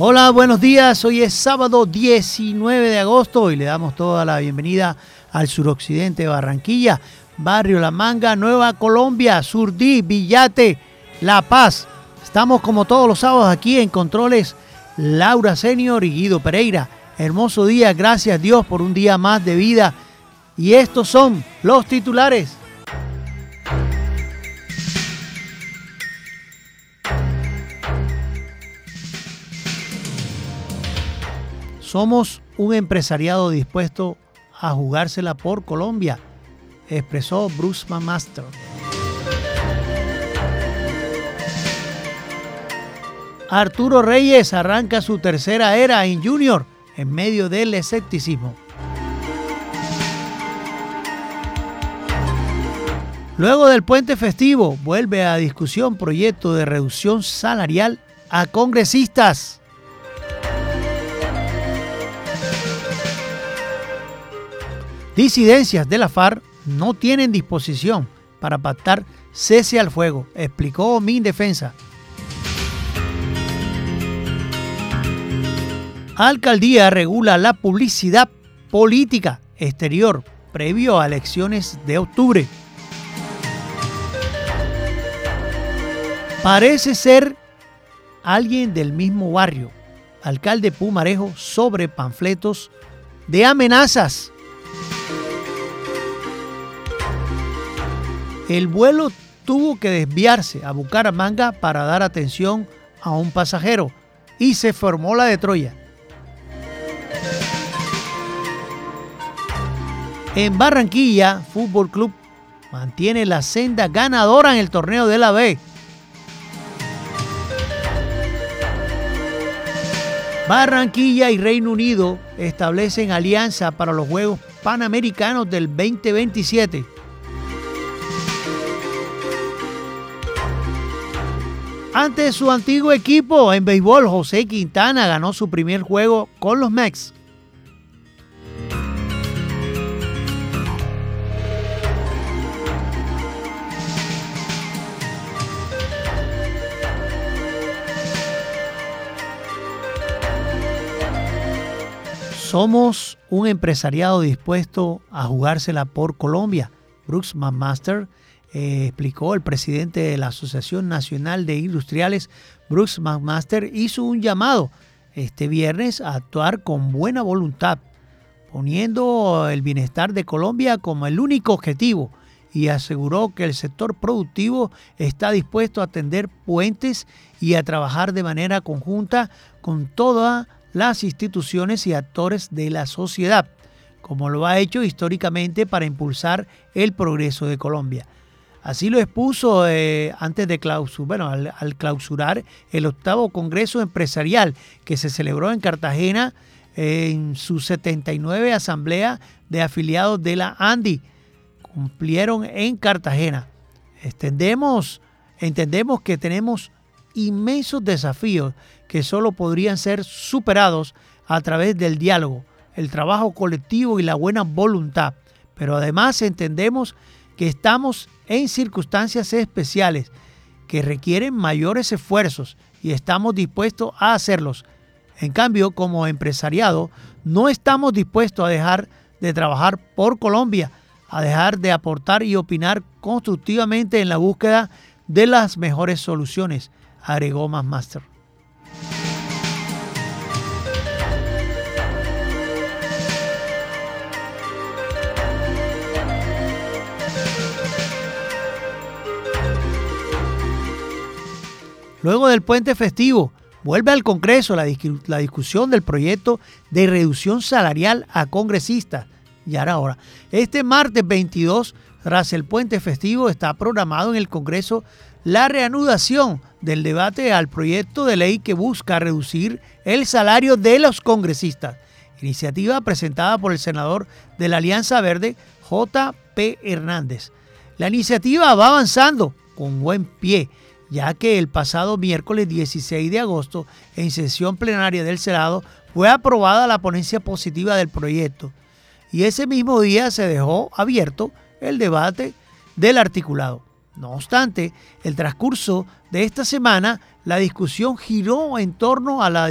Hola, buenos días. Hoy es sábado 19 de agosto y le damos toda la bienvenida al suroccidente de Barranquilla, Barrio La Manga, Nueva Colombia, Surdí, Villate, La Paz. Estamos como todos los sábados aquí en Controles Laura Senior y Guido Pereira. Hermoso día, gracias Dios por un día más de vida. Y estos son los titulares. Somos un empresariado dispuesto a jugársela por Colombia, expresó Bruce Master. Arturo Reyes arranca su tercera era en Junior en medio del escepticismo. Luego del puente festivo, vuelve a discusión proyecto de reducción salarial a congresistas. Disidencias de la FARC no tienen disposición para pactar cese al fuego, explicó mi defensa. Alcaldía regula la publicidad política exterior previo a elecciones de octubre. Parece ser alguien del mismo barrio, alcalde Pumarejo, sobre panfletos de amenazas El vuelo tuvo que desviarse a Bucaramanga para dar atención a un pasajero y se formó la de Troya. En Barranquilla, Fútbol Club mantiene la senda ganadora en el torneo de la B. Barranquilla y Reino Unido establecen alianza para los Juegos Panamericanos del 2027. Ante su antiguo equipo en béisbol, José Quintana ganó su primer juego con los Mex. Somos un empresariado dispuesto a jugársela por Colombia. Brooks McMaster eh, explicó el presidente de la Asociación Nacional de Industriales, Bruce McMaster, hizo un llamado este viernes a actuar con buena voluntad, poniendo el bienestar de Colombia como el único objetivo y aseguró que el sector productivo está dispuesto a atender puentes y a trabajar de manera conjunta con todas las instituciones y actores de la sociedad, como lo ha hecho históricamente para impulsar el progreso de Colombia. Así lo expuso eh, antes de bueno, al, clausurar el octavo Congreso Empresarial que se celebró en Cartagena en su 79 Asamblea de Afiliados de la ANDI. Cumplieron en Cartagena. Extendemos, entendemos que tenemos inmensos desafíos que solo podrían ser superados a través del diálogo, el trabajo colectivo y la buena voluntad. Pero además entendemos que estamos en circunstancias especiales que requieren mayores esfuerzos y estamos dispuestos a hacerlos. En cambio, como empresariado, no estamos dispuestos a dejar de trabajar por Colombia, a dejar de aportar y opinar constructivamente en la búsqueda de las mejores soluciones, agregó Master. Luego del puente festivo, vuelve al Congreso la, discusión del proyecto de reducción salarial a congresistas. Y ahora, este martes 22, tras el puente festivo, está programado en el Congreso la reanudación del debate al proyecto de ley que busca reducir el salario de los congresistas. Iniciativa presentada por el senador de la Alianza Verde, J.P. Hernández. La iniciativa va avanzando con buen pie ya que el pasado miércoles 16 de agosto, en sesión plenaria del Senado, fue aprobada la ponencia positiva del proyecto y ese mismo día se dejó abierto el debate del articulado. No obstante, el transcurso de esta semana, la discusión giró en torno a la,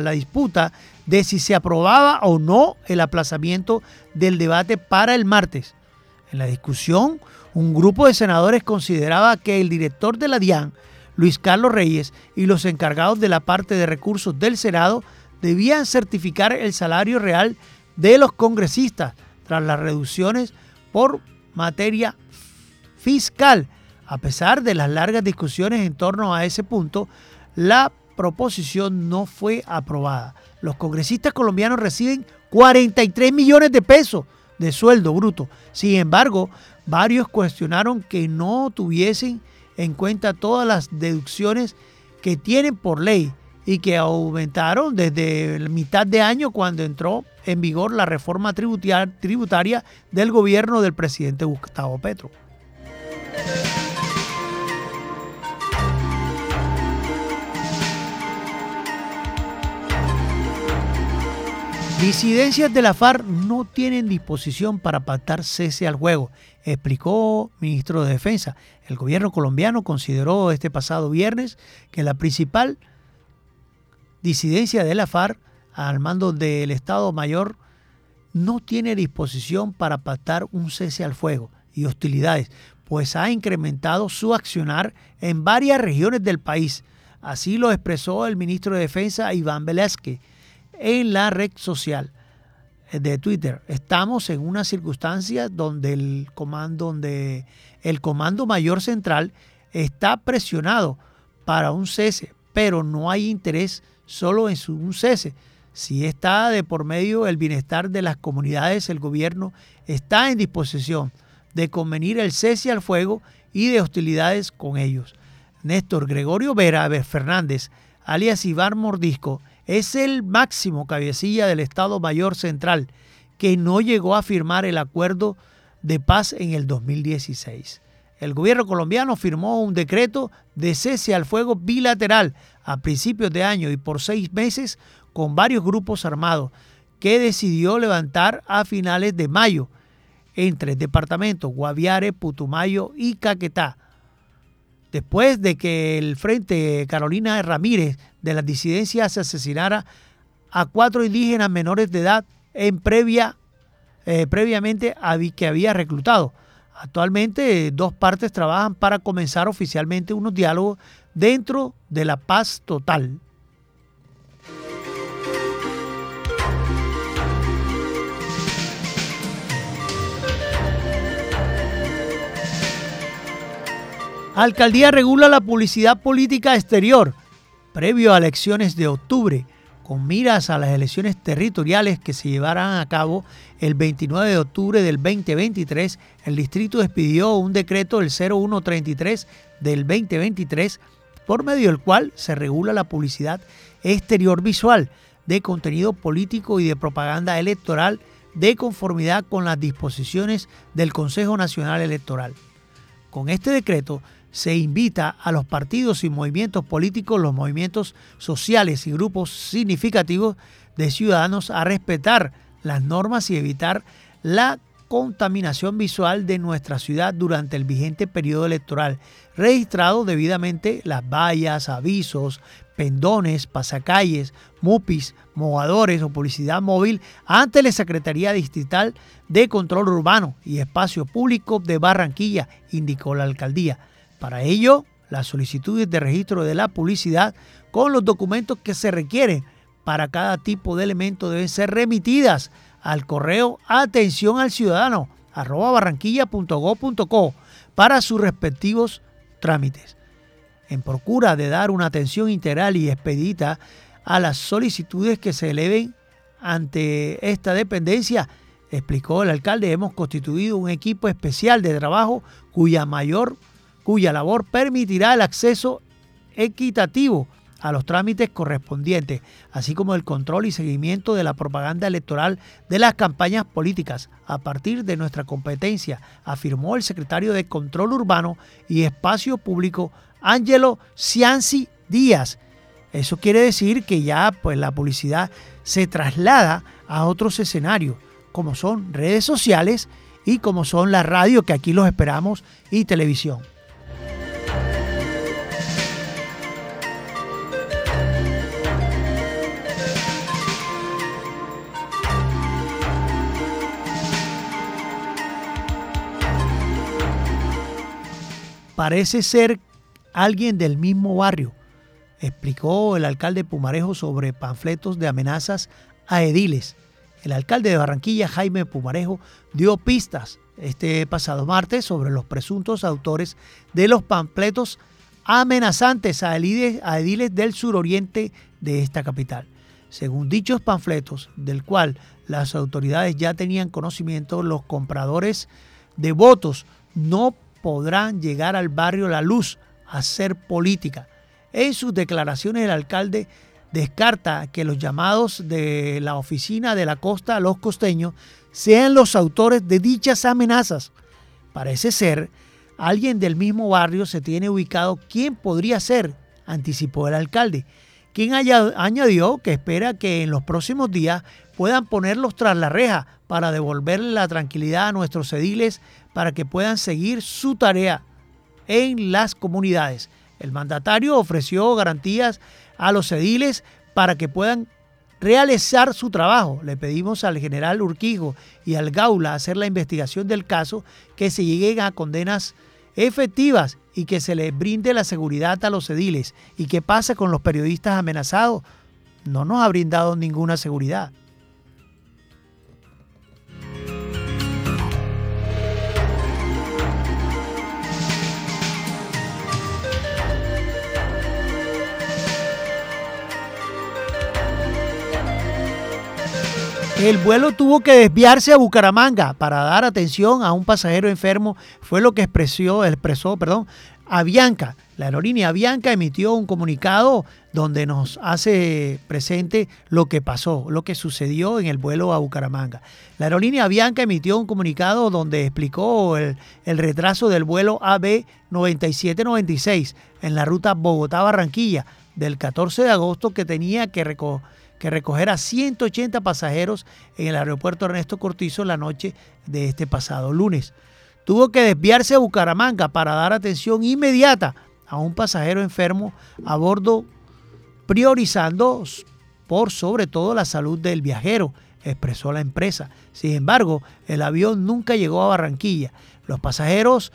la, disputa de si se aprobaba o no el aplazamiento del debate para el martes. En la discusión, un grupo de senadores consideraba que el director de la DIAN, Luis Carlos Reyes, y los encargados de la parte de recursos del Senado debían certificar el salario real de los congresistas tras las reducciones por materia fiscal. A pesar de las largas discusiones en torno a ese punto, la proposición no fue aprobada. Los congresistas colombianos reciben 43 millones de pesos de sueldo bruto. Sin embargo, varios cuestionaron que no tuviesen en cuenta todas las deducciones que tienen por ley y que aumentaron desde la mitad de año cuando entró en vigor la reforma tributaria del gobierno del presidente Gustavo Petro. Disidencias de la FARC no tienen disposición para pactar cese al juego, explicó ministro de Defensa. El gobierno colombiano consideró este pasado viernes que la principal disidencia de la FARC al mando del Estado Mayor no tiene disposición para pactar un cese al fuego y hostilidades, pues ha incrementado su accionar en varias regiones del país. Así lo expresó el ministro de Defensa Iván Velázquez en la red social de Twitter. Estamos en una circunstancia donde el comando, donde el comando mayor central está presionado para un cese, pero no hay interés solo en su, un cese. Si está de por medio el bienestar de las comunidades, el gobierno está en disposición de convenir el cese al fuego y de hostilidades con ellos. Néstor Gregorio Vera Fernández, alias Iván Mordisco, es el máximo cabecilla del Estado Mayor Central, que no llegó a firmar el acuerdo de paz en el 2016. El gobierno colombiano firmó un decreto de cese al fuego bilateral a principios de año y por seis meses con varios grupos armados que decidió levantar a finales de mayo entre departamentos Guaviare, Putumayo y Caquetá después de que el Frente Carolina Ramírez de las disidencias asesinara a cuatro indígenas menores de edad en previa, eh, previamente que había reclutado. Actualmente dos partes trabajan para comenzar oficialmente unos diálogos dentro de la paz total. Alcaldía regula la publicidad política exterior previo a elecciones de octubre, con miras a las elecciones territoriales que se llevarán a cabo el 29 de octubre del 2023. El distrito expidió un decreto del 0133 del 2023 por medio del cual se regula la publicidad exterior visual de contenido político y de propaganda electoral de conformidad con las disposiciones del Consejo Nacional Electoral. Con este decreto se invita a los partidos y movimientos políticos, los movimientos sociales y grupos significativos de ciudadanos a respetar las normas y evitar la contaminación visual de nuestra ciudad durante el vigente periodo electoral, registrado debidamente las vallas, avisos, pendones, pasacalles, mupis, mogadores o publicidad móvil ante la Secretaría Distrital de Control Urbano y Espacio Público de Barranquilla, indicó la alcaldía. Para ello, las solicitudes de registro de la publicidad con los documentos que se requieren para cada tipo de elemento deben ser remitidas al correo atención al ciudadano arroba barranquilla.go.co para sus respectivos trámites. En procura de dar una atención integral y expedita a las solicitudes que se eleven ante esta dependencia, explicó el alcalde, hemos constituido un equipo especial de trabajo cuya mayor cuya labor permitirá el acceso equitativo a los trámites correspondientes, así como el control y seguimiento de la propaganda electoral de las campañas políticas a partir de nuestra competencia, afirmó el secretario de Control Urbano y Espacio Público, Ángelo Cianci Díaz. Eso quiere decir que ya pues, la publicidad se traslada a otros escenarios, como son redes sociales y como son la radio, que aquí los esperamos, y televisión. Parece ser alguien del mismo barrio, explicó el alcalde Pumarejo sobre panfletos de amenazas a ediles. El alcalde de Barranquilla, Jaime Pumarejo, dio pistas este pasado martes sobre los presuntos autores de los panfletos amenazantes a ediles, del suroriente de esta capital. Según dichos panfletos, del cual las autoridades ya tenían conocimiento, los compradores de votos no podrán llegar al barrio La Luz a hacer política. En sus declaraciones el alcalde descarta que los llamados de la oficina de la costa a los costeños sean los autores de dichas amenazas. Parece ser alguien del mismo barrio se tiene ubicado quién podría ser, anticipó el alcalde, quien añadió que espera que en los próximos días puedan ponerlos tras la reja para devolverle la tranquilidad a nuestros ediles para que puedan seguir su tarea en las comunidades. El mandatario ofreció garantías a los ediles para que puedan realizar su trabajo. Le pedimos al general Urquijo y al Gaula hacer la investigación del caso, que se lleguen a condenas efectivas y que se les brinde la seguridad a los ediles. ¿Y qué pasa con los periodistas amenazados? No nos ha brindado ninguna seguridad. El vuelo tuvo que desviarse a Bucaramanga para dar atención a un pasajero enfermo, fue lo que expresó, expresó perdón, Avianca. La aerolínea Avianca emitió un comunicado donde nos hace presente lo que pasó, lo que sucedió en el vuelo a Bucaramanga. La aerolínea Avianca emitió un comunicado donde explicó el, el retraso del vuelo AB 9796 en la ruta Bogotá-Barranquilla del 14 de agosto que tenía que recoger que recoger a 180 pasajeros en el aeropuerto Ernesto Cortizo la noche de este pasado lunes. Tuvo que desviarse a Bucaramanga para dar atención inmediata a un pasajero enfermo a bordo, priorizando por sobre todo la salud del viajero, expresó la empresa. Sin embargo, el avión nunca llegó a Barranquilla. Los pasajeros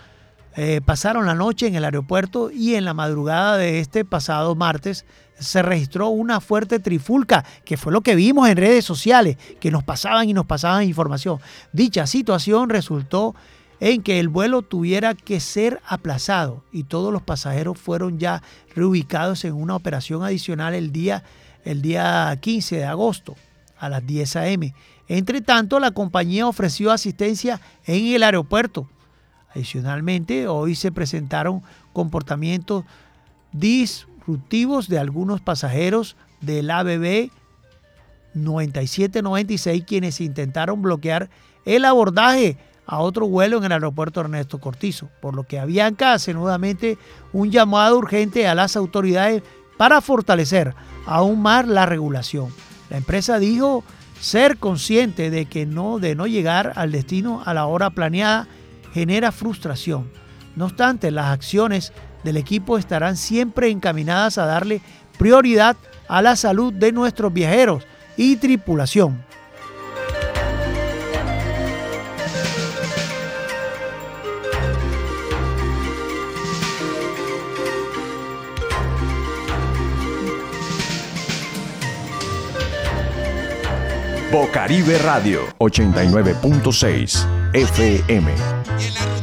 eh, pasaron la noche en el aeropuerto y en la madrugada de este pasado martes se registró una fuerte trifulca, que fue lo que vimos en redes sociales, que nos pasaban y nos pasaban información. Dicha situación resultó en que el vuelo tuviera que ser aplazado y todos los pasajeros fueron ya reubicados en una operación adicional el día, el día 15 de agosto a las 10 a.m. Entre tanto, la compañía ofreció asistencia en el aeropuerto. Adicionalmente, hoy se presentaron comportamientos dis de algunos pasajeros del ABB 9796 quienes intentaron bloquear el abordaje a otro vuelo en el aeropuerto Ernesto Cortizo, por lo que Avianca hace nuevamente un llamado urgente a las autoridades para fortalecer aún más la regulación. La empresa dijo ser consciente de que no de no llegar al destino a la hora planeada genera frustración. No obstante, las acciones del equipo estarán siempre encaminadas a darle prioridad a la salud de nuestros viajeros y tripulación. Bocaribe Radio 89.6 FM.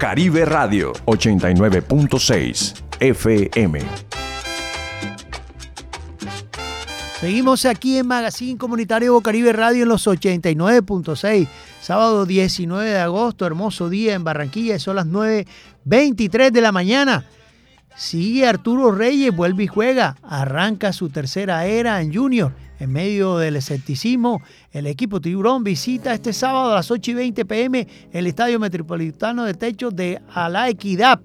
Caribe Radio 89.6 FM. Seguimos aquí en Magazine Comunitario Bocaribe Radio en los 89.6. Sábado 19 de agosto, hermoso día en Barranquilla, son las 9.23 de la mañana. Sigue Arturo Reyes, vuelve y juega. Arranca su tercera era en Junior. En medio del escepticismo, el equipo Tiburón visita este sábado a las 8 y 20 pm el Estadio Metropolitano de Techo de La Equidad.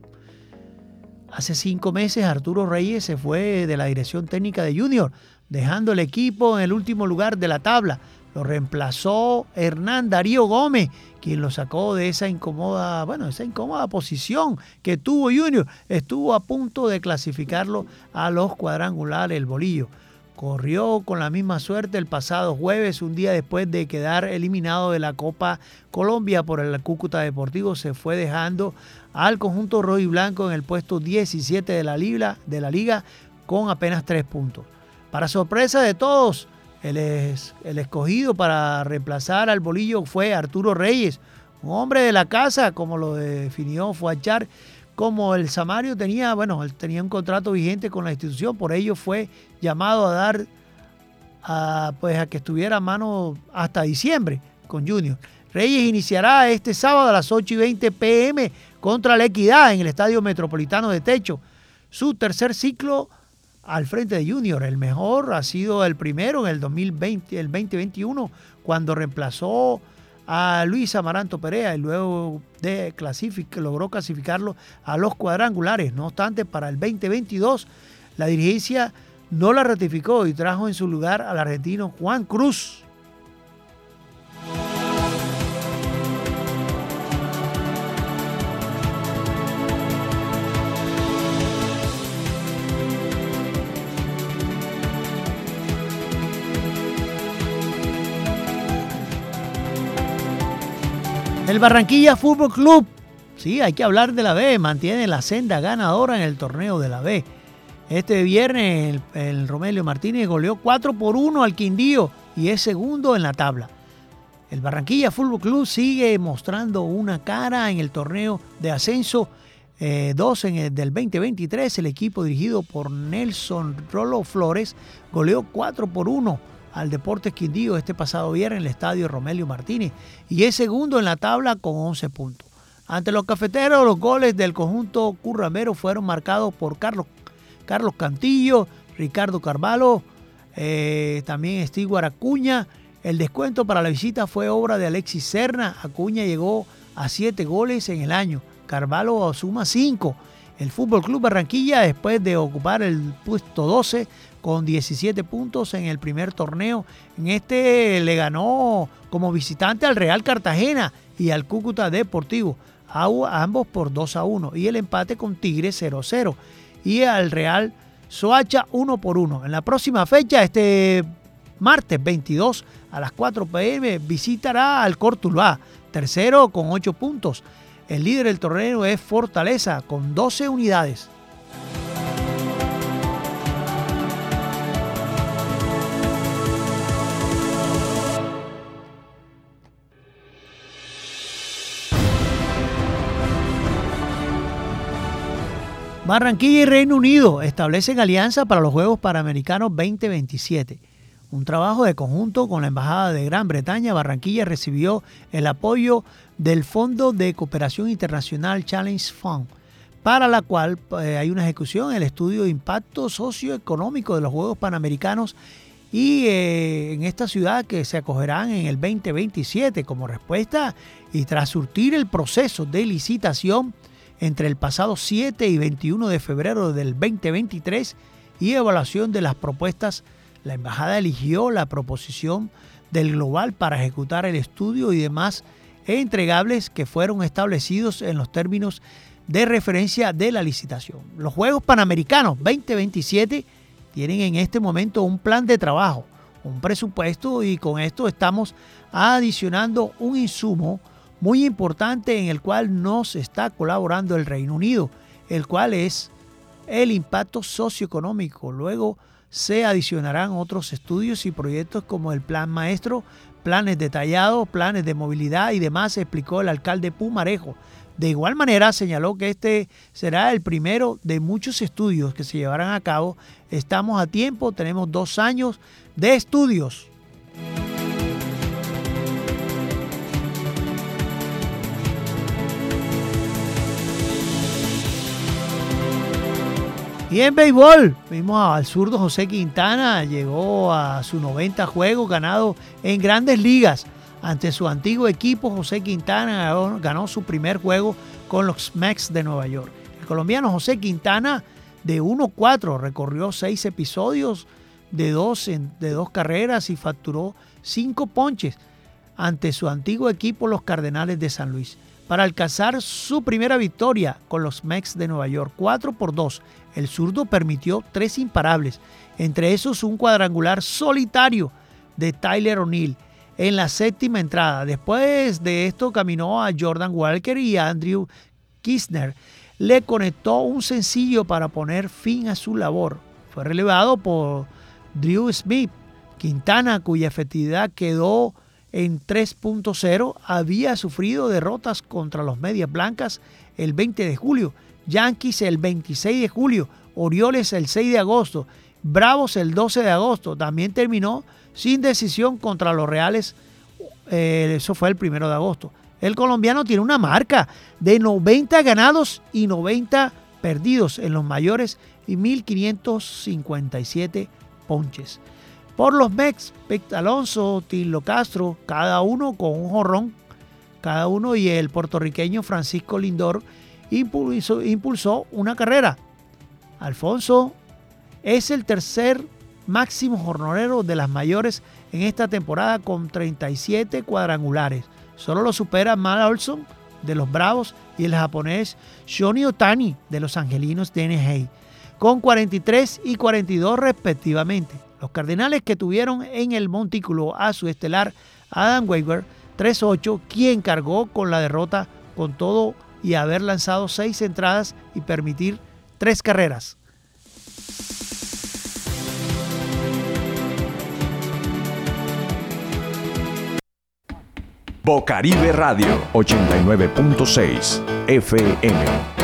Hace cinco meses Arturo Reyes se fue de la dirección técnica de Junior, dejando el equipo en el último lugar de la tabla. Lo reemplazó Hernán Darío Gómez, quien lo sacó de esa incómoda, bueno, esa incómoda posición que tuvo Junior. Estuvo a punto de clasificarlo a los cuadrangulares, el bolillo. Corrió con la misma suerte el pasado jueves, un día después de quedar eliminado de la Copa Colombia por el Cúcuta Deportivo, se fue dejando al conjunto rojo y blanco en el puesto 17 de la liga, de la liga con apenas tres puntos. Para sorpresa de todos, el, el escogido para reemplazar al bolillo fue Arturo Reyes, un hombre de la casa, como lo definió Fuachar, como el Samario tenía, bueno, tenía un contrato vigente con la institución, por ello fue llamado a dar, a, pues a que estuviera a mano hasta diciembre con Junior. Reyes iniciará este sábado a las 8 y 20 pm contra la Equidad en el Estadio Metropolitano de Techo. Su tercer ciclo al frente de Junior. El mejor ha sido el primero en el 2020, el 2021, cuando reemplazó a Luis Amaranto Perea y luego de logró clasificarlo a los cuadrangulares. No obstante, para el 2022 la dirigencia no la ratificó y trajo en su lugar al argentino Juan Cruz. El Barranquilla Fútbol Club, sí, hay que hablar de la B, mantiene la senda ganadora en el torneo de la B. Este viernes el, Romelio Martínez goleó 4 por 1 al Quindío y es segundo en la tabla. El Barranquilla Fútbol Club sigue mostrando una cara en el torneo de ascenso 2 eh, del 2023. El equipo dirigido por Nelson Rolo Flores goleó 4 por 1 al Deportes Quindío este pasado viernes en el estadio Romelio Martínez y es segundo en la tabla con 11 puntos. Ante los cafeteros, los goles del conjunto curramero fueron marcados por Carlos, Carlos Cantillo, Ricardo Carvalho, eh, también Steve Acuña. El descuento para la visita fue obra de Alexis Serna. Acuña llegó a 7 goles en el año. Carvalho suma 5. El Fútbol Club Barranquilla, después de ocupar el puesto 12, con 17 puntos en el primer torneo. En este le ganó como visitante al Real Cartagena y al Cúcuta Deportivo, a ambos por 2 a 1 y el empate con Tigre 0 0 y al Real Soacha 1 por 1. En la próxima fecha, este martes 22 a las 4 pm, visitará al Cortuluá, tercero con 8 puntos. El líder del torneo es Fortaleza con 12 unidades. Barranquilla y Reino Unido establecen alianza para los Juegos Panamericanos 2027. Un trabajo de conjunto con la Embajada de Gran Bretaña. Barranquilla recibió el apoyo del Fondo de Cooperación Internacional Challenge Fund, para la cual eh, hay una ejecución, el estudio de impacto socioeconómico de los Juegos Panamericanos y eh, en esta ciudad que se acogerán en el 2027 como respuesta y tras surtir el proceso de licitación entre el pasado 7 y 21 de febrero del 2023 y evaluación de las propuestas, la embajada eligió la proposición del Global para ejecutar el estudio y demás entregables que fueron establecidos en los términos de referencia de la licitación. Los Juegos Panamericanos 2027 tienen en este momento un plan de trabajo, un presupuesto y con esto estamos adicionando un insumo muy importante en el cual nos está colaborando el Reino Unido, el cual es el impacto socioeconómico. Luego se adicionarán otros estudios y proyectos como el Plan Maestro, planes detallados, planes de movilidad y demás, explicó el alcalde Pumarejo. De igual manera, señaló que este será el primero de muchos estudios que se llevarán a cabo. Estamos a tiempo, tenemos dos años de estudios. Y en béisbol, vimos al zurdo José Quintana, llegó a su 90 juego ganado en grandes ligas. Ante su antiguo equipo, José Quintana ganó, su primer juego con los Mets de Nueva York. El colombiano José Quintana, de 1-4, recorrió seis episodios de dos, de dos carreras y facturó cinco ponches ante su antiguo equipo, los Cardenales de San Luis para alcanzar su primera victoria con los Mets de Nueva York, 4 por 2. El zurdo permitió tres imparables, entre esos un cuadrangular solitario de Tyler O'Neill en la séptima entrada. Después de esto caminó a Jordan Walker y a Andrew Kisner. Le conectó un sencillo para poner fin a su labor. Fue relevado por Drew Smith, Quintana, cuya efectividad quedó en 3.0 había sufrido derrotas contra los Medias Blancas el 20 de julio, Yankees el 26 de julio, Orioles el 6 de agosto, Bravos el 12 de agosto. También terminó sin decisión contra los Reales, eh, eso fue el 1 de agosto. El colombiano tiene una marca de 90 ganados y 90 perdidos en los mayores y 1.557 ponches por los Mex, Alonso, Tilo Castro, cada uno con un jorrón, cada uno y el puertorriqueño Francisco Lindor impulsó, impulsó una carrera. Alfonso es el tercer máximo jornalero de las mayores en esta temporada con 37 cuadrangulares. Solo lo supera Mal Olson de los Bravos y el japonés Shoni Otani de los Angelinos de NJ con 43 y 42 respectivamente. Los Cardenales que tuvieron en el montículo a su estelar Adam Weaver 3-8, quien cargó con la derrota con todo y haber lanzado seis entradas y permitir tres carreras. Bocaribe Radio 89.6 FM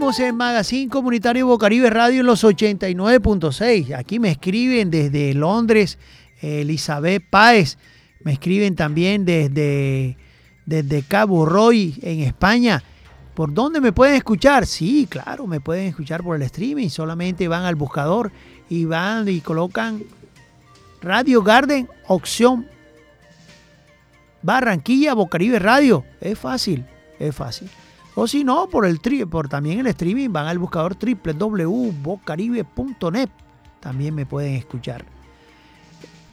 Seguimos en Magazine Comunitario Bocaribe Radio en los 89.6. Aquí me escriben desde Londres Elizabeth Páez. Me escriben también desde, desde Cabo Roy en España. ¿Por dónde me pueden escuchar? Sí, claro, me pueden escuchar por el streaming. Solamente van al buscador y van y colocan Radio Garden, opción Barranquilla, Bocaribe Radio. Es fácil, es fácil. O si no, por el tri por también el streaming van al buscador www.bocaribe.net. También me pueden escuchar.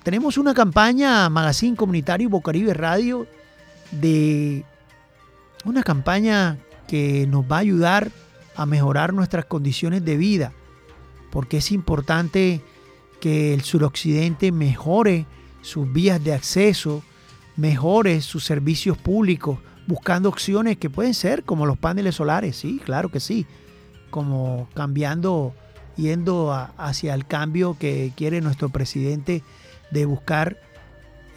Tenemos una campaña Magazine Comunitario Bocaribe Radio de una campaña que nos va a ayudar a mejorar nuestras condiciones de vida, porque es importante que el suroccidente mejore sus vías de acceso, mejore sus servicios públicos, buscando opciones que pueden ser como los paneles solares, sí, claro que sí, como cambiando, yendo hacia el cambio que quiere nuestro presidente de buscar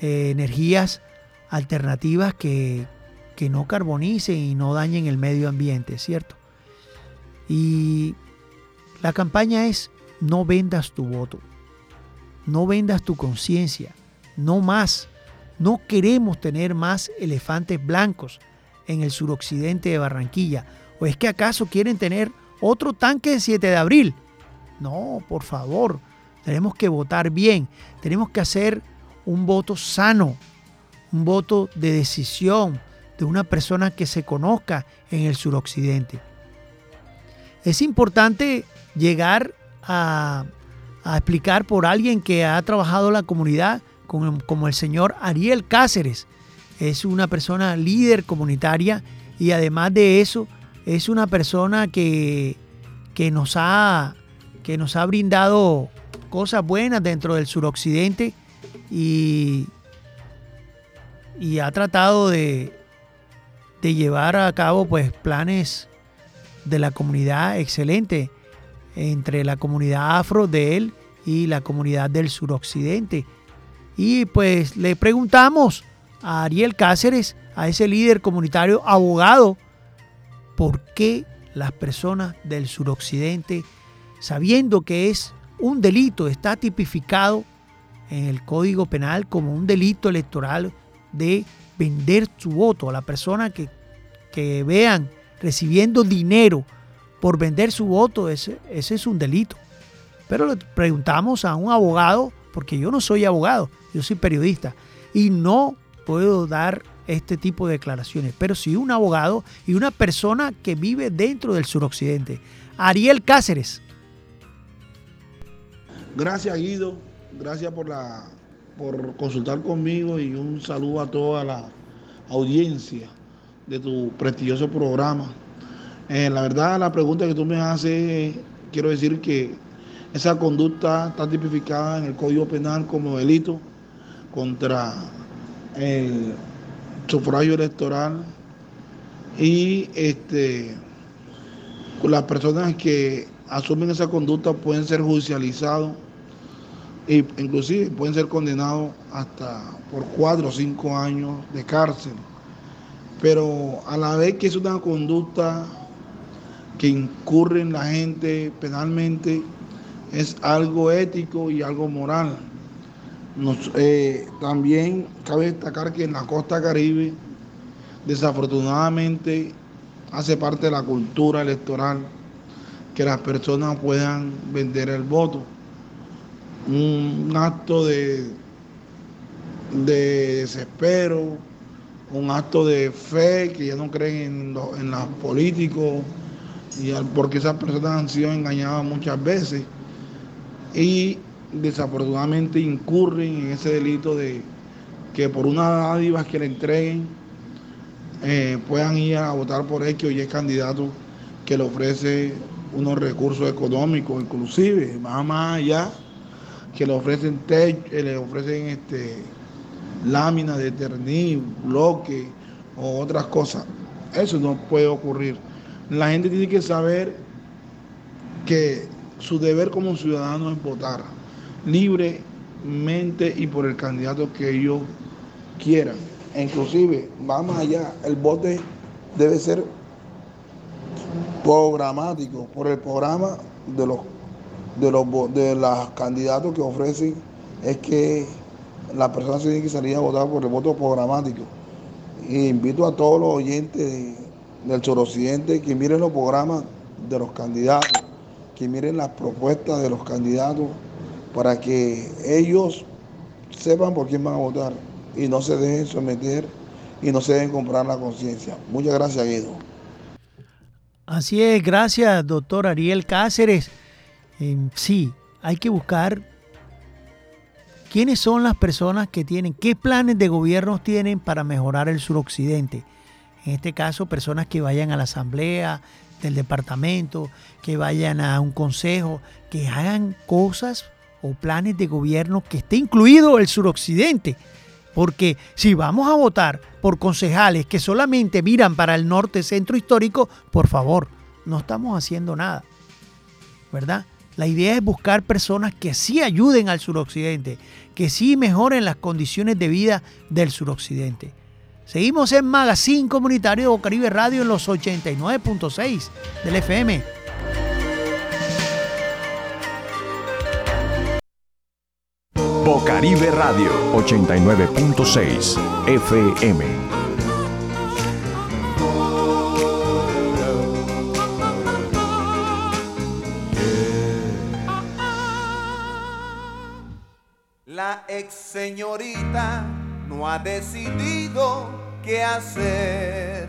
eh, energías alternativas que, que no carbonicen y no dañen el medio ambiente, ¿cierto? Y la campaña es no vendas tu voto, no vendas tu conciencia, no más no queremos tener más elefantes blancos en el suroccidente de Barranquilla. ¿O es que acaso quieren tener otro tanque de 7 de abril? No, por favor, tenemos que votar bien, tenemos que hacer un voto sano, un voto de decisión de una persona que se conozca en el suroccidente. Es importante llegar a, explicar por alguien que ha trabajado la comunidad como, el señor Ariel Cáceres. Es una persona líder comunitaria y además de eso es una persona que, que, nos, ha, que nos ha brindado cosas buenas dentro del suroccidente y, y ha tratado de, de llevar a cabo pues planes de la comunidad excelente entre la comunidad afro de él y la comunidad del suroccidente. Y pues le preguntamos a Ariel Cáceres, a ese líder comunitario abogado, por qué las personas del suroccidente, sabiendo que es un delito, está tipificado en el Código Penal como un delito electoral de vender su voto a la persona que, que vean recibiendo dinero por vender su voto, ese, ese es un delito. Pero le preguntamos a un abogado, porque yo no soy abogado, yo soy periodista y no puedo dar este tipo de declaraciones, pero sí un abogado y una persona que vive dentro del suroccidente. Ariel Cáceres. Gracias Guido, gracias por, la, por consultar conmigo y un saludo a toda la audiencia de tu prestigioso programa. Eh, la verdad, la pregunta que tú me haces, quiero decir que esa conducta está tipificada en el Código Penal como delito contra el sufragio electoral y este, las personas que asumen esa conducta pueden ser judicializados e inclusive pueden ser condenados hasta por cuatro o cinco años de cárcel. Pero a la vez que es una conducta que incurre en la gente penalmente, es algo ético y algo moral. Eh, también cabe destacar que en la costa caribe, desafortunadamente, hace parte de la cultura electoral que las personas puedan vender el voto. Un acto de, de desespero, un acto de fe que ya no creen en, en los políticos, y porque esas personas han sido engañadas muchas veces. Y desafortunadamente incurren en ese delito de que por una dádiva que le entreguen eh, puedan ir a votar por X o Y candidato que le ofrece unos recursos económicos, inclusive, más, más allá, que le ofrecen techo, eh, le ofrecen este, láminas de ternil, bloque o otras cosas. Eso no puede ocurrir. La gente tiene que saber que su deber como ciudadano es votar libremente y por el candidato que ellos quieran. Inclusive, vamos allá, el voto debe ser programático, por el programa de los de los de los candidatos que ofrecen es que las personas tienen que salir a votar por el voto programático. Invito a todos los oyentes del suroccidente que miren los programas de los candidatos, que miren las propuestas de los candidatos para que ellos sepan por quién van a votar y no se dejen someter y no se dejen comprar la conciencia. Muchas gracias, Guido. Así es, gracias, doctor Ariel Cáceres. Eh, sí, hay que buscar quiénes son las personas que tienen, qué planes de gobierno tienen para mejorar el suroccidente. En este caso, personas que vayan a la asamblea del departamento, que vayan a un consejo, que hagan cosas o planes de gobierno que esté incluido el suroccidente. Porque si vamos a votar por concejales que solamente miran para el norte centro histórico, por favor, no estamos haciendo nada. ¿Verdad? La idea es buscar personas que sí ayuden al suroccidente, que sí mejoren las condiciones de vida del suroccidente. Seguimos en Magazine Comunitario de Bocaribe Radio en los 89.6 del FM. Bocaribe Radio 89.6 FM. La ex señorita no ha decidido qué hacer.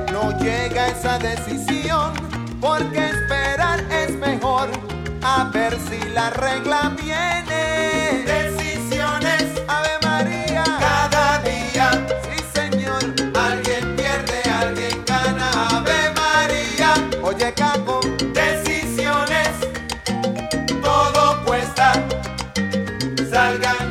no llega esa decisión, porque esperar es mejor, a ver si la regla viene. Decisiones, Ave María, cada día. Sí, señor, alguien pierde, alguien gana, Ave María. Oye, Caco, decisiones, todo cuesta. Salgan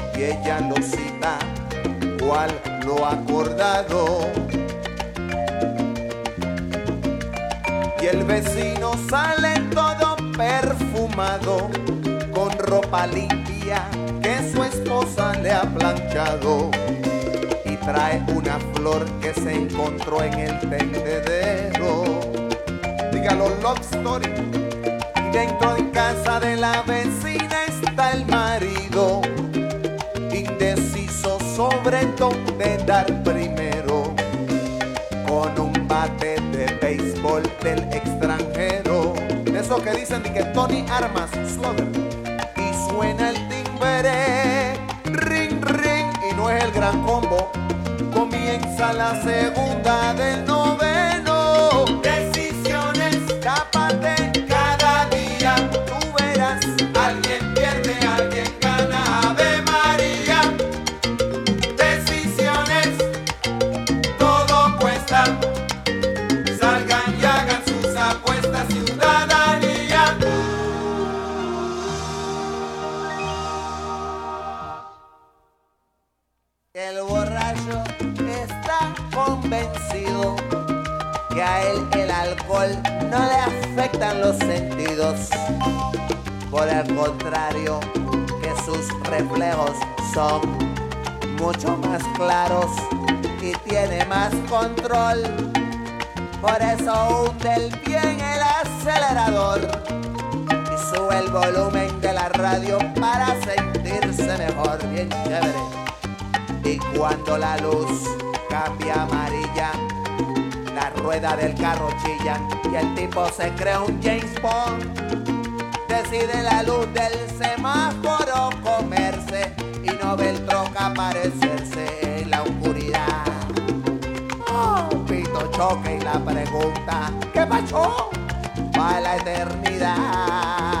ella lo cita cual lo acordado. Y el vecino sale todo perfumado, con ropa limpia que su esposa le ha planchado. Y trae una flor que se encontró en el tendedero. Dígalo, love story. Y dentro de casa de la vecina está el marido, sobre dónde dar primero con un bate de béisbol del extranjero. De esos que dicen de que Tony Armas, Slugger. Y suena el timbre, ring, ring, y no es el gran combo. Comienza la segunda del radio para sentirse mejor, bien chévere. Y cuando la luz cambia amarilla, la rueda del carro chilla y el tipo se crea un James Bond. Decide la luz del semáforo comerse y no ve el troca aparecerse en la oscuridad. Oh, pito choque y la pregunta, ¿qué pasó? Para la eternidad.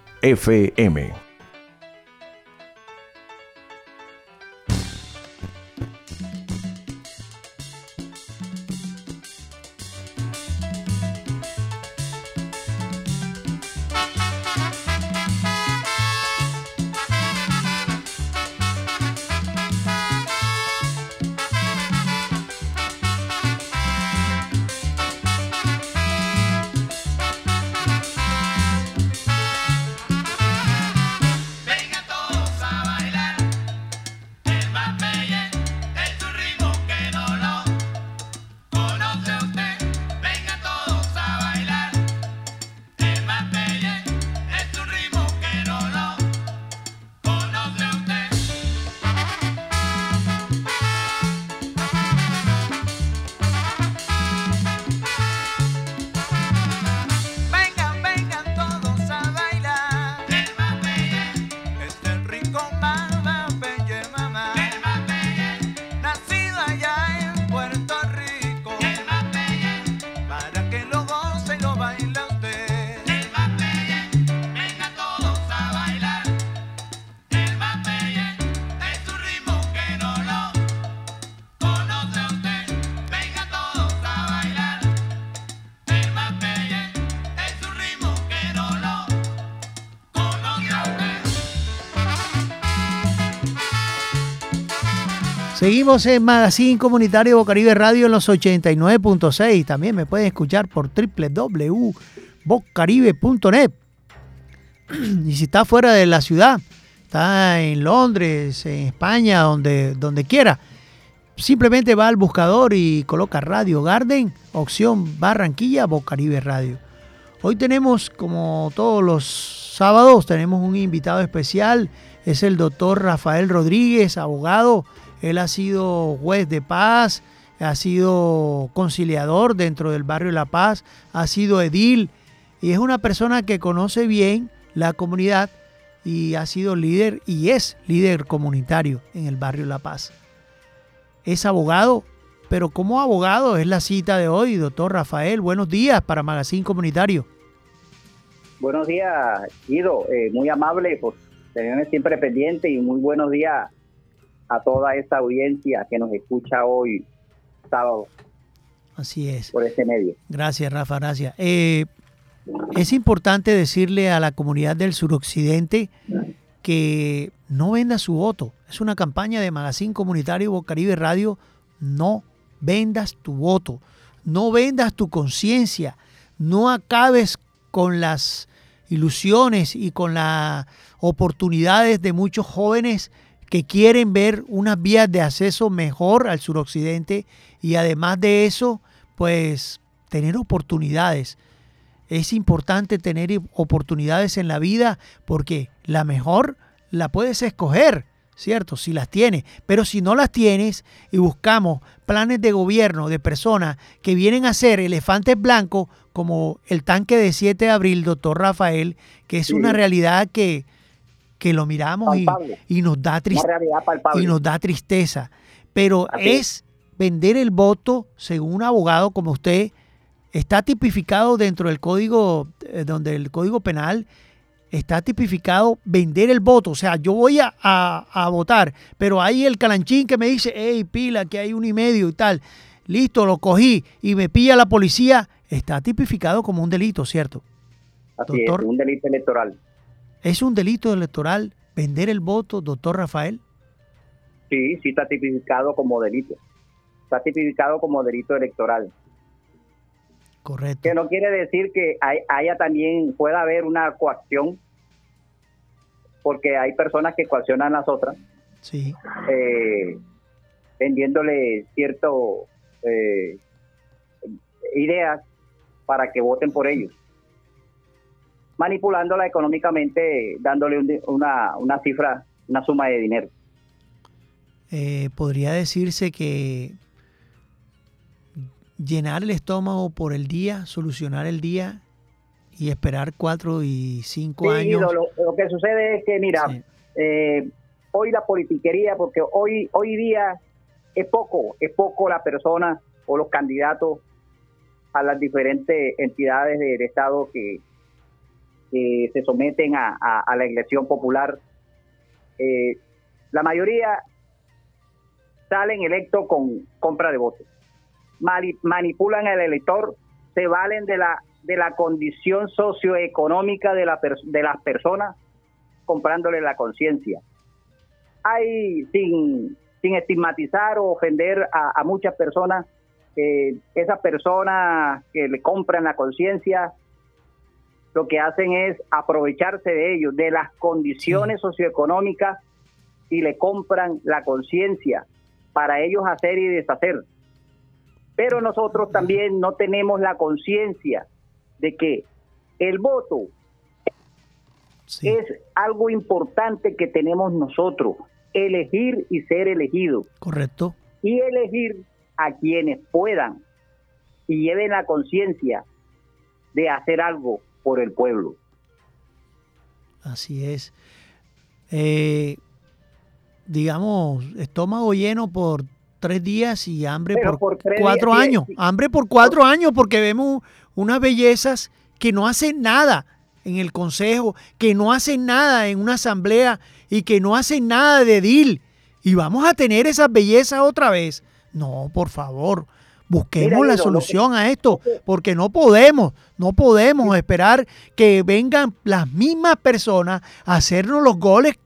FM. Seguimos en Magazine Comunitario Bocaribe Radio en los 89.6. También me pueden escuchar por www.bocaribe.net. Y si está fuera de la ciudad, está en Londres, en España, donde, donde quiera, simplemente va al buscador y coloca Radio Garden, opción Barranquilla, Bocaribe Radio. Hoy tenemos, como todos los sábados, tenemos un invitado especial. Es el doctor Rafael Rodríguez, abogado. Él ha sido juez de paz, ha sido conciliador dentro del barrio La Paz, ha sido edil y es una persona que conoce bien la comunidad y ha sido líder y es líder comunitario en el barrio La Paz. Es abogado, pero como abogado es la cita de hoy, doctor Rafael. Buenos días para Magazine Comunitario. Buenos días, Guido. Eh, muy amable por tenerme siempre pendiente y muy buenos días a toda esta audiencia que nos escucha hoy, sábado, Así es. por este medio. Gracias, Rafa, gracias. Eh, es importante decirle a la comunidad del suroccidente que no venda su voto. Es una campaña de Magazine Comunitario Bocaribe Radio. No vendas tu voto. No vendas tu conciencia. No acabes con las ilusiones y con las oportunidades de muchos jóvenes que quieren ver unas vías de acceso mejor al suroccidente y además de eso, pues tener oportunidades. Es importante tener oportunidades en la vida porque la mejor la puedes escoger, ¿cierto? Si las tienes. Pero si no las tienes y buscamos planes de gobierno de personas que vienen a ser elefantes blancos, como el tanque de 7 de abril, doctor Rafael, que es Sí. una realidad que, que lo miramos y, nos da y nos da tristeza. Pero Así es vender el voto, según un abogado como usted, está tipificado dentro del código, eh, donde el código penal está tipificado vender el voto. O sea, yo voy a, a- a votar, pero hay el calanchín que me dice, hey, pila, que hay uno y medio y tal. Listo, lo cogí y me pilla la policía. Está tipificado como un delito, ¿cierto? Así Doctor. es, un delito electoral. ¿Es un delito electoral vender el voto, doctor Rafael? Sí, sí está tipificado como delito. Está tipificado como delito electoral. Correcto. Que no quiere decir que hay- haya también, pueda haber una coacción, porque hay personas que coaccionan a las otras, Sí, eh, vendiéndole cierto eh, ideas para que voten por ellos. Manipulándola económicamente, dándole un una, una cifra, una suma de dinero. Eh, podría decirse que llenar el estómago por el día, solucionar el día y esperar cuatro y cinco Sí, años. lo, lo- lo que sucede es que, mira, Sí. eh, hoy la politiquería, porque hoy, hoy día es poco, es poco la persona o los candidatos a las diferentes entidades del Estado que, que se someten a, a- la elección popular. Eh, la mayoría salen electos con compra de votos. Mani- manipulan al elector, se valen de la de la condición socioeconómica de, las personas comprándole la conciencia. Hay, sin, sin estigmatizar o ofender a, a muchas personas, eh, esas personas que le compran la conciencia, lo que hacen es aprovecharse de ellos, de las condiciones socioeconómicas y le compran la conciencia para ellos hacer y deshacer. Pero nosotros también no tenemos la conciencia de que el voto Sí, es algo importante que tenemos nosotros, elegir y ser elegido, correcto. y elegir a quienes puedan y lleven la conciencia de hacer algo por el pueblo. Así es. Eh, digamos, estómago lleno por tres días y hambre por, cuatro días, años. sí. Hambre por cuatro años porque vemos unas bellezas que no hacen nada en el consejo, que no hacen nada en una asamblea y que no hacen nada de deal. Y vamos a tener esas bellezas otra vez. No, por favor. Busquemos Mira, la Guido, solución a esto, porque no podemos, no podemos esperar que vengan las mismas personas a hacernos los goles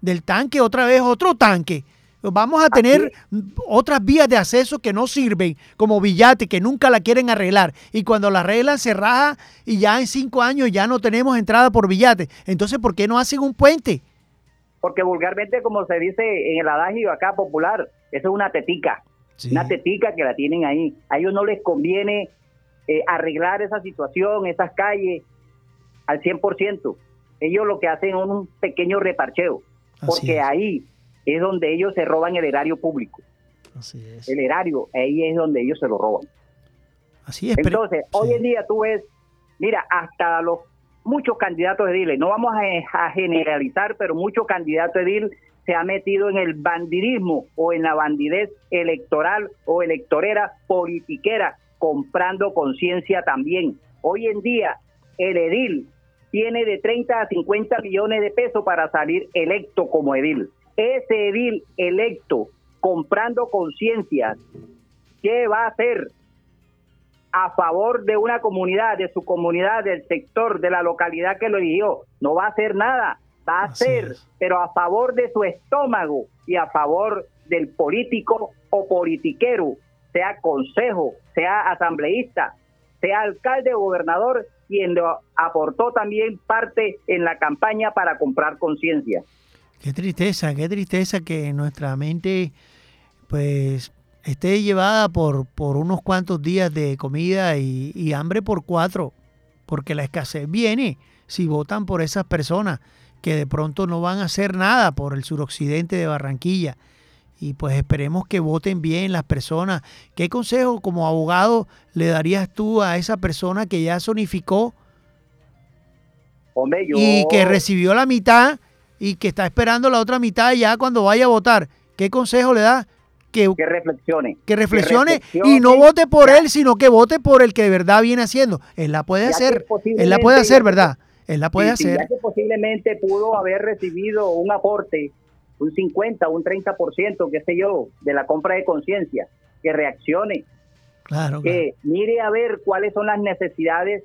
del tanque otra vez, otro tanque. Vamos a tener otras vías de acceso que no sirven, como Villate, que nunca la quieren arreglar. Y cuando la arreglan se raja y ya en cinco años ya no tenemos entrada por Villate. Entonces, ¿por qué no hacen un puente? Porque vulgarmente, como se dice en el adagio acá popular, eso es una tetica, una tetica que la tienen ahí. A ellos no les conviene eh, arreglar esa situación, esas calles al 100%. Ellos lo que hacen es un pequeño reparcheo, Así porque es. ahí es donde ellos se roban el erario público. Así es. El erario, ahí es donde ellos se lo roban. Así es. pero- Entonces, sí. hoy en día tú ves, mira, hasta los muchos candidatos de edil, no vamos a, a generalizar, pero muchos candidatos de edil se ha metido en el bandidismo o en la bandidez electoral o electorera politiquera, comprando conciencia también. Hoy en día, el edil tiene de 30 a 50 millones de pesos para salir electo como edil. Ese edil electo comprando conciencias, ¿qué va a hacer? a favor de una comunidad, de su comunidad, del sector, de la localidad que lo eligió. No va a hacer nada, va a es. pero a favor de su estómago y a favor del político o politiquero, sea consejo, sea asambleísta, sea alcalde o gobernador, quien lo aportó también parte en la campaña para comprar conciencia. Qué tristeza, qué tristeza que nuestra mente pues esté llevada por, por unos cuantos días de comida y, y hambre por cuatro, porque la escasez viene si votan por esas personas que de pronto no van a hacer nada por el suroccidente de Barranquilla. Y pues esperemos que voten bien las personas. ¿Qué consejo como abogado le darías tú a esa persona que ya zonificó Hombre, yo... y que recibió la mitad y que está esperando la otra mitad ya cuando vaya a votar. ¿Qué consejo le da? que, Que reflexione. que reflexione y reflexione, no vote por ya. él, sino que vote por el que de verdad viene haciendo. Él la puede Ya hacer, él la puede hacer, ¿verdad? Él la puede Sí, sí, hacer. ya que posiblemente pudo haber recibido un aporte, un 50, un 30%, qué sé yo, de la compra de conciencia, que reaccione, Claro, claro. que mire a ver cuáles son las necesidades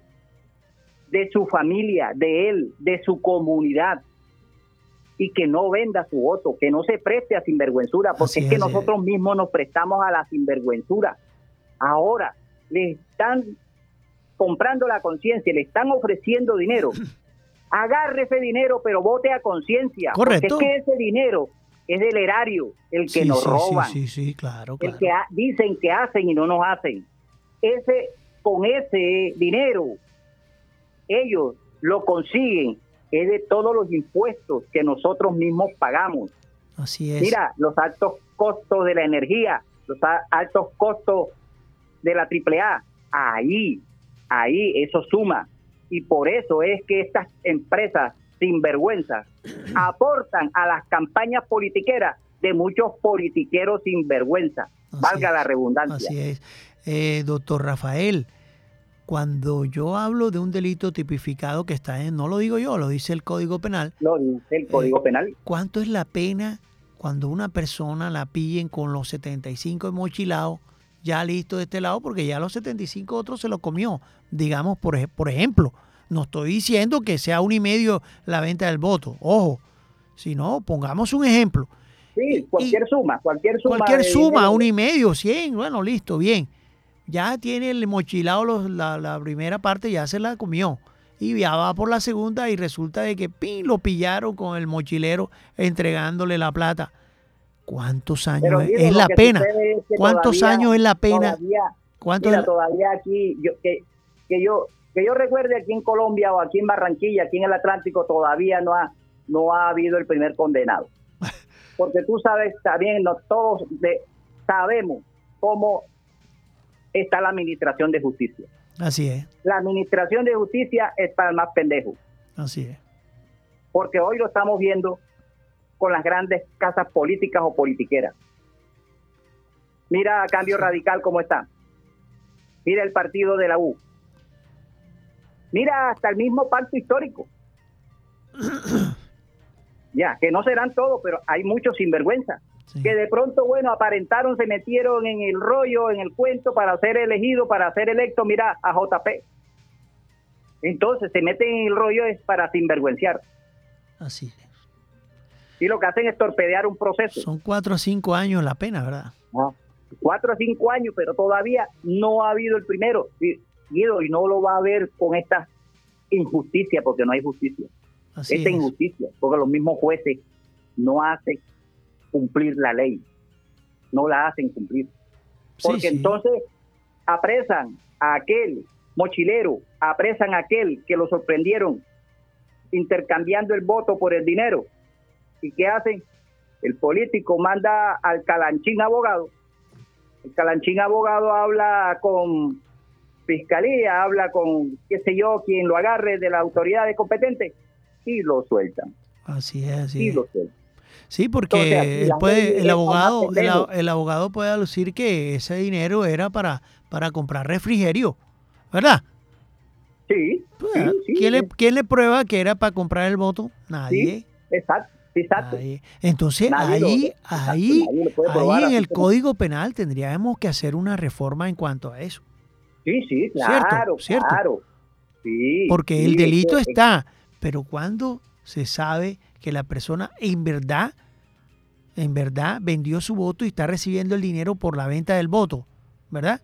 de su familia, de él, de su comunidad, y que no venda su voto, que no se preste a sinvergüenzura, porque Así es que es, nosotros mismos nos prestamos a la sinvergüenzura. Ahora le están comprando la conciencia, le están ofreciendo dinero. Agarre ese dinero, pero vote a conciencia. Correcto. Porque es que ese dinero es del erario, el que Sí, nos sí, roban Sí, sí, sí, claro, el claro. que ha- dicen que hacen y no nos hacen. Ese, con ese dinero, ellos lo consiguen, es de todos los impuestos que nosotros mismos pagamos. Así es. Mira, los altos costos de la energía, los altos costos de la AAA, ahí, ahí eso suma. Y por eso es que estas empresas sinvergüenzas aportan a las campañas politiqueras de muchos politiqueros sinvergüenza. Así Valga es, la redundancia. Así es. Eh, doctor Rafael, cuando yo hablo de un delito tipificado que está en, no lo digo yo, lo dice el Código Penal, Lo dice el Código Eh, Penal. ¿cuánto es la pena cuando una persona la pillen con los 75 mochilados ya listo de este lado? Porque ya los 75 otros se lo comió. Digamos, por, por ejemplo, no estoy diciendo que sea un y medio la venta del voto, ojo, sino pongamos un ejemplo. Sí, cualquier suma, cualquier suma. Cualquier suma, un y medio, cien, bueno, listo, bien. Ya tiene el mochilado los- la, la primera parte, ya se la comió. Y ya va por la segunda y resulta de que ¡pin! lo pillaron con el mochilero entregándole la plata. ¿Cuántos años es, la que pena? sucede es que ¿Cuántos todavía- años es la pena? Todavía, ¿Cuánto mira, todavía aquí, yo, que, que yo que yo recuerde aquí en Colombia o aquí en Barranquilla, aquí en el Atlántico, todavía no ha, no ha habido el primer condenado. Porque tú sabes también, no, todos de- sabemos cómo está la administración de justicia. Así es, La administración de justicia es para el más pendejo. así es. porque hoy lo estamos viendo con las grandes casas políticas o politiqueras. Mira a Cambio Radical cómo está. Mira el partido de la U. Mira hasta el mismo pacto histórico. ya, que no serán todos, pero hay muchos sinvergüenza. sí. Que de pronto, bueno, aparentaron, se metieron en el rollo, en el cuento para ser elegido, para ser electo, mira, a JP. Entonces se meten en el rollo es para sinvergüenciar. Así y lo que hacen es torpedear un proceso. Son cuatro o cinco años la pena, ¿verdad? Cuatro o cinco años, pero todavía no ha habido el primero. Y, no lo va a haber con esta injusticia, porque no hay justicia. Así esta es. injusticia, porque los mismos jueces no hacen cumplir la ley. No la hacen cumplir. Sí, Porque sí. entonces apresan a aquel mochilero, apresan a aquel que lo sorprendieron intercambiando el voto por el dinero. ¿Y qué hacen? El político manda al calanchín abogado. El calanchín abogado habla con fiscalía, habla con, qué sé yo, quien lo agarre de la autoridad competente y lo sueltan. Así es, así Y es. lo sueltan. Sí, porque Entonces, las puede- el abogado, el, abogado puede alucir que ese dinero era para, para comprar refrigerio, ¿verdad? Sí, Pues, sí, sí, ¿quién, le, sí, quién le prueba que era para comprar el voto? Nadie. exacto, exacto. Entonces Nadie lo- ahí, exacto, ahí, ahí en el Código Penal tendríamos que hacer una reforma en cuanto a eso. Sí, sí, claro, cierto. claro. Sí, Porque sí, el delito está, pero cuando se sabe que la persona en verdad, en verdad vendió su voto y está recibiendo el dinero por la venta del voto, ¿verdad?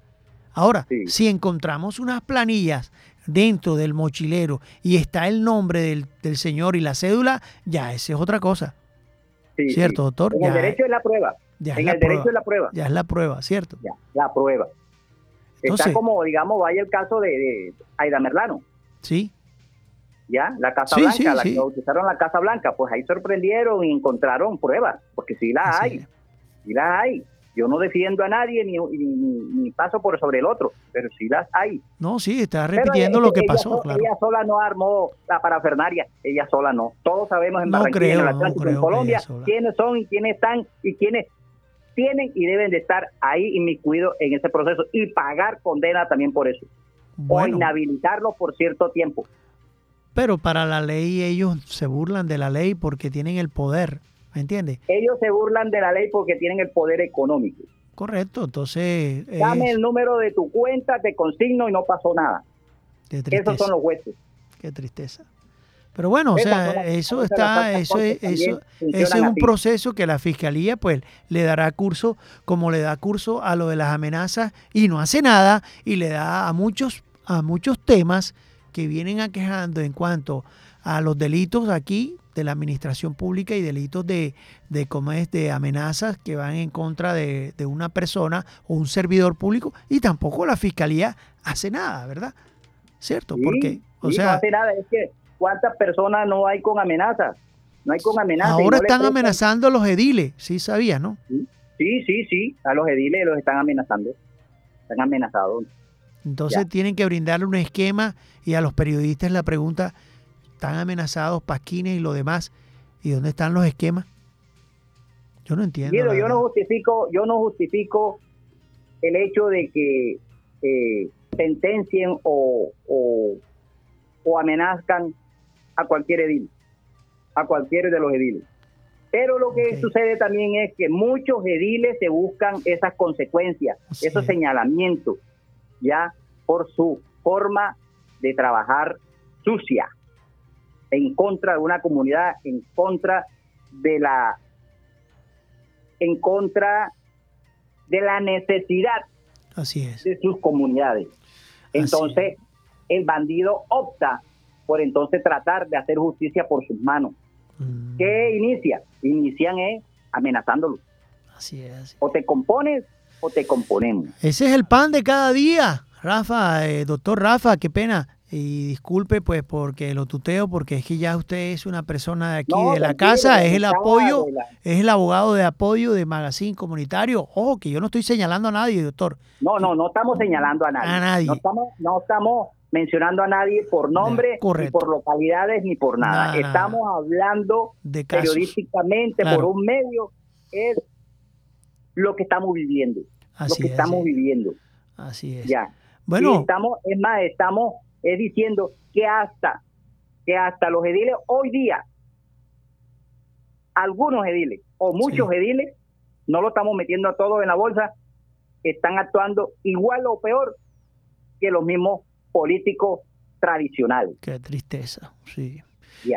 Ahora, Sí. si encontramos unas planillas dentro del mochilero y está el nombre del, del señor y la cédula, ya esa es otra cosa, sí, ¿cierto, sí. doctor? En Ya, el derecho es la prueba. ya es En la el derecho es la prueba. Ya es la prueba, ¿cierto? Ya, la prueba. Entonces- Está como, digamos, vaya el caso de, de Aida Merlano, Sí, ¿ya? La Casa Sí, Blanca, sí, la sí. que bautizaron la Casa Blanca, pues ahí sorprendieron y encontraron pruebas, porque sí las hay, sí las hay. Yo no defiendo a nadie ni, ni, paso por sobre el otro, pero sí las hay. No, sí, está repitiendo ella- lo que ella pasó, claro. Ella sola no armó la parafernaria, ella sola no. Todos sabemos en No Barranquilla, creo, en el Atlántico, en Colombia, quiénes son y quiénes están y quiénes tienen y deben de estar ahí inmiscuidos en ese proceso y pagar condena también por eso. O inhabilitarlos por cierto tiempo. pero para la ley ellos se burlan de la ley porque tienen el poder, ¿me entiendes? Ellos se burlan de la ley porque tienen el poder económico. Correcto, entonces es Dame el número de tu cuenta, te consigno y no pasó nada. Esos son los jueces. qué tristeza. Pero bueno, o sea, eso está, eso es, eso, ese es un proceso que la fiscalía pues le dará curso, como le da curso a lo de las amenazas y no hace nada y le da a muchos, a muchos temas que vienen aquejando en cuanto a los delitos aquí de la administración pública y delitos de, de cómo es de amenazas que van en contra de, de una persona o un servidor público y tampoco la fiscalía hace nada, ¿verdad? ¿Cierto? Sí, Porque, o sí, no sea, hace nada. Es que cuántas personas no hay con amenazas. No hay con amenazas. ahora no están amenazando a los ediles, sí sabías, ¿no? Sí, sí, sí. A los ediles los están amenazando. Están amenazados. Entonces Ya. tienen que brindarle un esquema y a los periodistas la pregunta, ¿están amenazados Pasquines y lo demás? ¿Y dónde están los esquemas? Yo no entiendo. Yo no justifico, yo no justifico el hecho de que eh, sentencien o, o, o amenazcan a cualquier edil, a cualquiera de los ediles. Pero lo que sucede también es que muchos ediles se buscan esas consecuencias, Sí. esos señalamientos, ya por su forma de trabajar sucia, en contra de una comunidad, en contra de la en contra de la necesidad Así es. de sus comunidades. Entonces, el bandido opta por entonces tratar de hacer justicia por sus manos. Mm, ¿Qué inicia? Inician es amenazándolo. Así es. así es. O te compones o te componemos. Ese es el pan de cada día. Rafa, eh, doctor Rafa, qué pena. Y disculpe pues porque lo tuteo, porque es que ya usted es una persona de aquí, No, de la casa, es el apoyo, es el abogado de apoyo de Magazine Comunitario. Ojo, que yo no estoy señalando a nadie, doctor. No, no, no estamos señalando a nadie. A nadie. No estamos, no estamos mencionando a nadie por nombre, ni por localidades, ni por nada. Nada, nada. Estamos hablando De casos. periodísticamente Claro. por un medio, es lo que estamos viviendo. Así lo que es, estamos es. viviendo. Así es. Ya. Y Bueno, estamos, es más, estamos eh, diciendo que hasta, que hasta los ediles hoy día, algunos ediles o muchos Sí. ediles, no lo estamos metiendo a todos en la bolsa, están actuando igual o peor que los mismos políticos tradicionales. qué tristeza. Sí.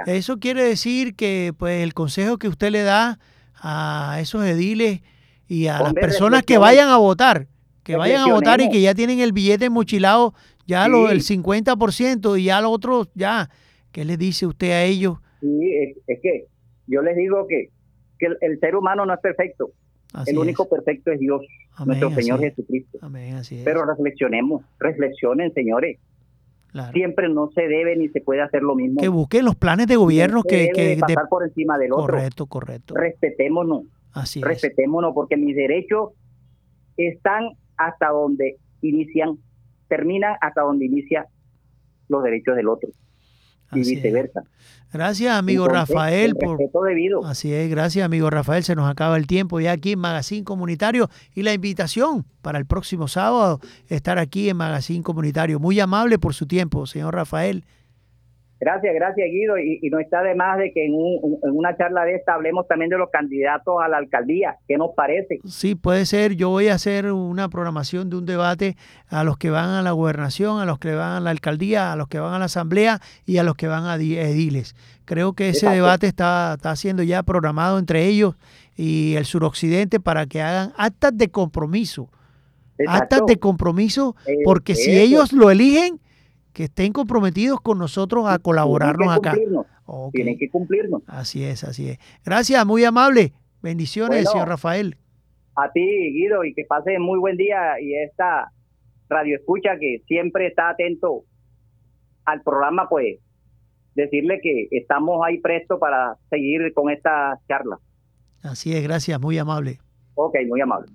Eso quiere decir que pues el consejo que usted le da a esos ediles y a las personas que vayan a votar, que vayan a votar y que ya tienen el billete mochilado, ya lo, el 50% y ya lo otro, ya, ¿qué le dice usted a ellos? Sí, es, es que yo les digo que, que el, el ser humano no es perfecto, Así el es. único perfecto es Dios, Amén, nuestro Señor es. Jesucristo. Amén, así es. Pero reflexionemos, reflexionen, señores. Claro. Siempre no se debe ni se puede hacer lo mismo. Que busquen los planes de gobierno No que, que de de- pasar por encima del otro. correcto, correcto. Respetémonos, Así es. respetémonos, porque mis derechos están hasta donde inician, terminan hasta donde inicia los derechos del otro y Así es. viceversa. Gracias, amigo Entonces, Rafael, el por, debido. Así es, gracias amigo Rafael, se nos acaba el tiempo ya aquí en Magazine Comunitario y la invitación para el próximo sábado estar aquí en Magazine Comunitario. Muy amable por su tiempo, señor Rafael. Gracias, gracias Guido. Y, y no está de más de que en, un- en una charla de esta hablemos también de los candidatos a la alcaldía. ¿Qué nos parece? Sí, puede ser, yo voy a hacer una programación de un debate a los que van a la gobernación, a los que van a la alcaldía, a los que van a la asamblea y a los que van a di- ediles. Creo que ese Exacto. debate está, está siendo ya programado entre ellos y el suroccidente para que hagan actas de compromiso. actas de compromiso, Eh, porque si ellos lo eligen, que estén comprometidos con nosotros a colaborarnos Tienen acá. cumplirnos, Ok, Tienen que cumplirnos. Así es, así es. Gracias, muy amable. Bendiciones, Bueno. señor Rafael. A ti, Guido, y que pase muy buen día y esta radio escucha que siempre está atento al programa, pues decirle que estamos ahí presto para seguir con esta charla. Así es, gracias, muy amable. Ok, muy amable.